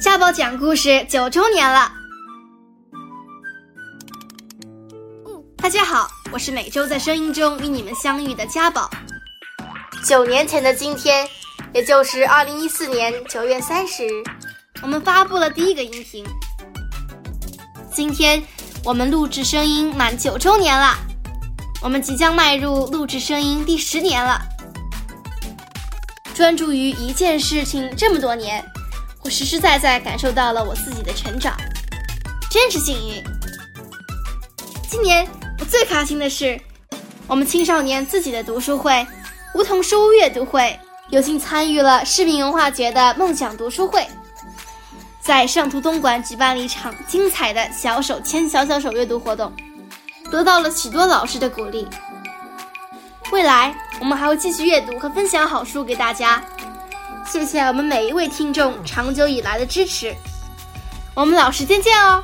家宝讲故事九周年了。大家好，我是每周在声音中与你们相遇的家宝。九年前的今天，也就是二零一四年九月三十日，我们发布了第一个音频。今天我们录制声音满九周年了，我们即将迈入录制声音第十年了。专注于一件事情这么多年，我实实在在感受到了我自己的成长，真是幸运。今年我最开心的是，我们青少年自己的读书会——梧桐书屋阅读会，有幸参与了市民文化节的梦想读书会，在上图东馆举办了一场精彩的小手牵小小手阅读活动，得到了许多老师的鼓励。未来我们还会继续阅读和分享好书给大家，谢谢我们每一位听众长久以来的支持，我们老时间见哦。